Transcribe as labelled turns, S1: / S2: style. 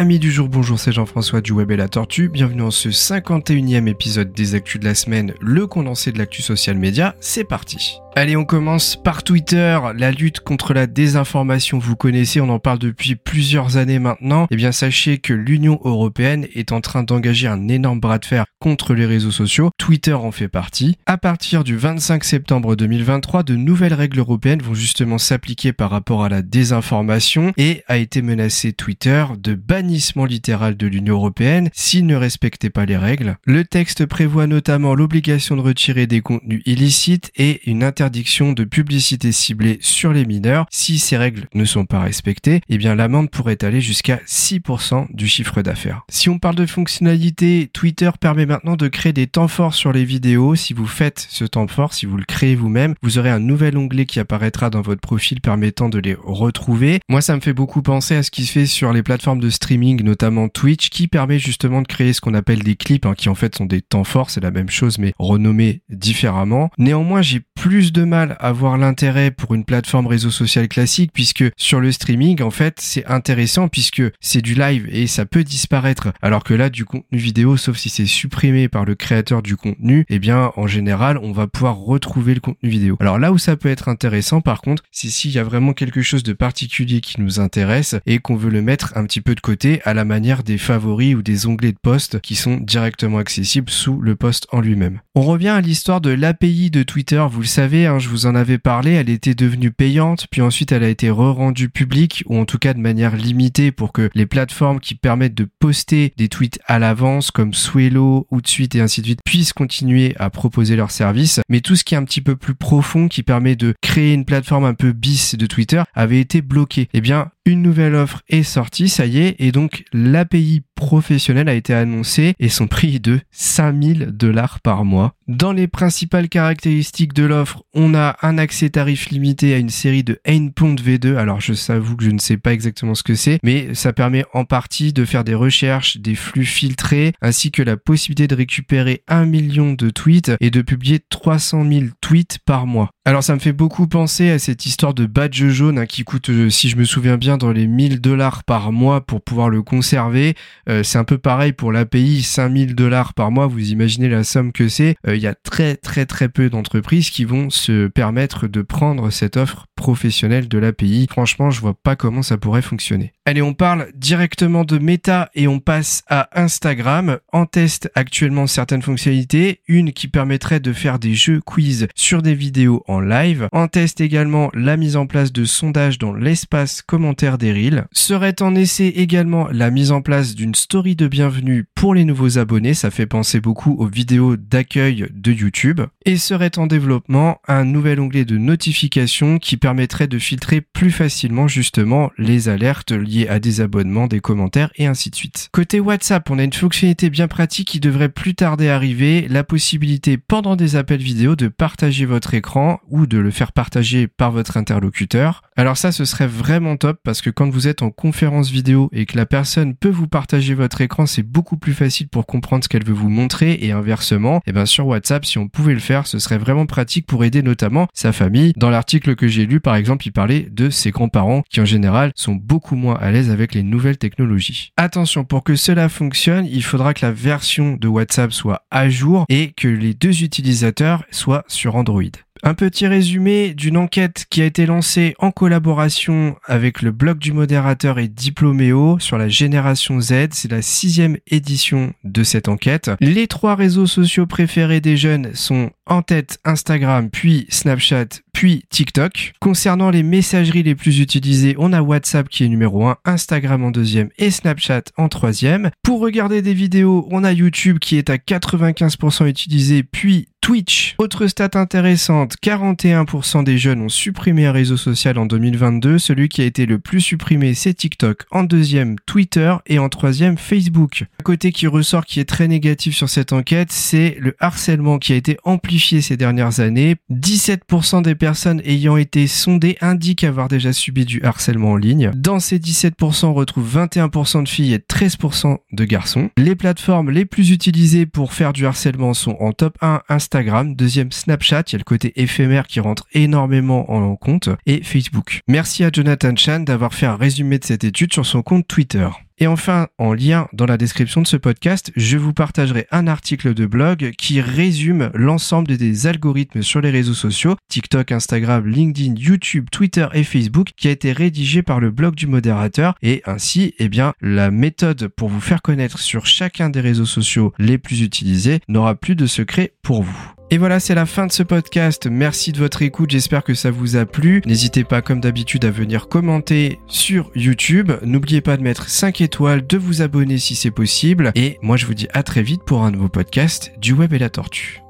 S1: Amis du jour, bonjour, c'est Jean-François du Web et la Tortue. Bienvenue dans ce 51e épisode des Actus de la semaine, le condensé de l'actu social média. C'est parti. Allez, on commence par Twitter. La lutte contre la désinformation, vous connaissez, on en parle depuis plusieurs années maintenant. Eh bien, sachez que l'Union européenne est en train d'engager un énorme bras de fer contre les réseaux sociaux. Twitter en fait partie. À partir du 25 septembre 2023, de nouvelles règles européennes vont justement s'appliquer par rapport à la désinformation et a été menacé Twitter de bannissement littéral de l'Union européenne s'il ne respectait pas les règles. Le texte prévoit notamment l'obligation de retirer des contenus illicites et une interdiction de publicité ciblée sur les mineurs. Si ces règles ne sont pas respectées, eh bien l'amende pourrait aller jusqu'à 6% du chiffre d'affaires. Si on parle de fonctionnalité, Twitter permet maintenant de créer des temps forts sur les vidéos. Si vous faites ce temps fort, si vous le créez vous-même, vous aurez un nouvel onglet qui apparaîtra dans votre profil permettant de les retrouver. Moi, ça me fait beaucoup penser à ce qui se fait sur les plateformes de streaming, notamment Twitch, qui permet justement de créer ce qu'on appelle des clips, hein, qui en fait sont des temps forts, c'est la même chose mais renommés différemment. Néanmoins, j'ai plus de mal à voir l'intérêt pour une plateforme réseau social classique puisque sur le streaming, en fait, c'est intéressant puisque c'est du live et ça peut disparaître. Alors que là, du contenu vidéo, sauf si c'est supprimé par le créateur du contenu, eh bien, en général, on va pouvoir retrouver le contenu vidéo. Alors là où ça peut être intéressant, par contre, c'est s'il y a vraiment quelque chose de particulier qui nous intéresse et qu'on veut le mettre un petit peu de côté à la manière des favoris ou des onglets de poste qui sont directement accessibles sous le poste en lui-même. On revient à l'histoire de l'API de Twitter. Vous savez, Hein, je vous en avais parlé, elle était devenue payante, puis ensuite elle a été re-rendue publique, ou en tout cas de manière limitée pour que les plateformes qui permettent de poster des tweets à l'avance, comme Swello, ou et ainsi de suite, puissent continuer à proposer leurs services. Mais tout ce qui est un petit peu plus profond, qui permet de créer une plateforme un peu bis de Twitter, avait été bloqué. Eh bien, une nouvelle offre est sortie, ça y est, et donc l'API professionnelle a été annoncée et son prix est de 5000 dollars par mois. Dans les principales caractéristiques de l'offre, on a un accès tarif limité à une série de Endpoint V2. Alors je s'avoue que je ne sais pas exactement ce que c'est, mais ça permet en partie de faire des recherches, des flux filtrés, ainsi que la possibilité de récupérer un million de tweets et de publier 300 000 tweets par mois. Alors ça me fait beaucoup penser à cette histoire de badge jaune hein, qui coûte, euh, si je me souviens bien, les 1000 dollars par mois pour pouvoir le conserver. Euh, c'est un peu pareil pour l'API, 5000 dollars par mois. Vous imaginez la somme que c'est. Euh, il y a très très très peu d'entreprises qui vont se permettre de prendre cette offre professionnelle de l'API. Franchement, je vois pas comment ça pourrait fonctionner. Allez, on parle directement de Meta et on passe à Instagram. En test actuellement certaines fonctionnalités. Une qui permettrait de faire des jeux quiz sur des vidéos en live. En test également la mise en place de sondages dans l'espace commentaire des reels. Serait en essai également la mise en place d'une story de bienvenue pour les nouveaux abonnés. Ça fait penser beaucoup aux vidéos d'accueil de YouTube. Et serait en développement un nouvel onglet de notification qui permettrait de filtrer plus facilement justement les alertes liées à des abonnements, des commentaires et ainsi de suite. Côté WhatsApp, on a une fonctionnalité bien pratique qui devrait plus tarder arriver, la possibilité pendant des appels vidéo de partager votre écran ou de le faire partager par votre interlocuteur. Alors ça, ce serait vraiment top parce que quand vous êtes en conférence vidéo et que la personne peut vous partager votre écran, c'est beaucoup plus facile pour comprendre ce qu'elle veut vous montrer et inversement. Et eh bien sur WhatsApp, si on pouvait le faire, ce serait vraiment pratique pour aider notamment sa famille. Dans l'article que j'ai lu, par exemple, il parlait de ses grands-parents qui en général sont beaucoup moins à l'aise avec les nouvelles technologies. Attention, pour que cela fonctionne, il faudra que la version de WhatsApp soit à jour et que les deux utilisateurs soient sur Android. Un petit résumé d'une enquête qui a été lancée en collaboration avec le blog du modérateur et Diploméo sur la génération Z. C'est la sixième édition de cette enquête. Les trois réseaux sociaux préférés des jeunes sont en tête Instagram, puis Snapchat, puis TikTok. Concernant les messageries les plus utilisées, on a WhatsApp qui est numéro 1, Instagram en deuxième et Snapchat en troisième. Pour regarder des vidéos, on a YouTube qui est à 95% utilisé, puis Twitch. Autre stat intéressante, 41% des jeunes ont supprimé un réseau social en 2022. Celui qui a été le plus supprimé, c'est TikTok. En deuxième, Twitter. Et en troisième, Facebook. Un côté qui ressort qui est très négatif sur cette enquête, c'est le harcèlement qui a été amplifié ces dernières années. 17% des personnes ayant été sondées indiquent avoir déjà subi du harcèlement en ligne. Dans ces 17%, on retrouve 21% de filles et 13% de garçons. Les plateformes les plus utilisées pour faire du harcèlement sont en top 1 Instagram deuxième Snapchat, il y a le côté éphémère qui rentre énormément en compte, et Facebook. Merci à Jonathan Chan d'avoir fait un résumé de cette étude sur son compte Twitter. Et enfin, en lien dans la description de ce podcast, je vous partagerai un article de blog qui résume l'ensemble des algorithmes sur les réseaux sociaux, TikTok, Instagram, LinkedIn, YouTube, Twitter et Facebook, qui a été rédigé par le blog du modérateur et ainsi, eh bien, la méthode pour vous faire connaître sur chacun des réseaux sociaux les plus utilisés n'aura plus de secret pour vous. Et voilà, c'est la fin de ce podcast. Merci de votre écoute. J'espère que ça vous a plu. N'hésitez pas, comme d'habitude, à venir commenter sur YouTube. N'oubliez pas de mettre 5 étoiles, de vous abonner si c'est possible. Et moi, je vous dis à très vite pour un nouveau podcast du Web et la Tortue.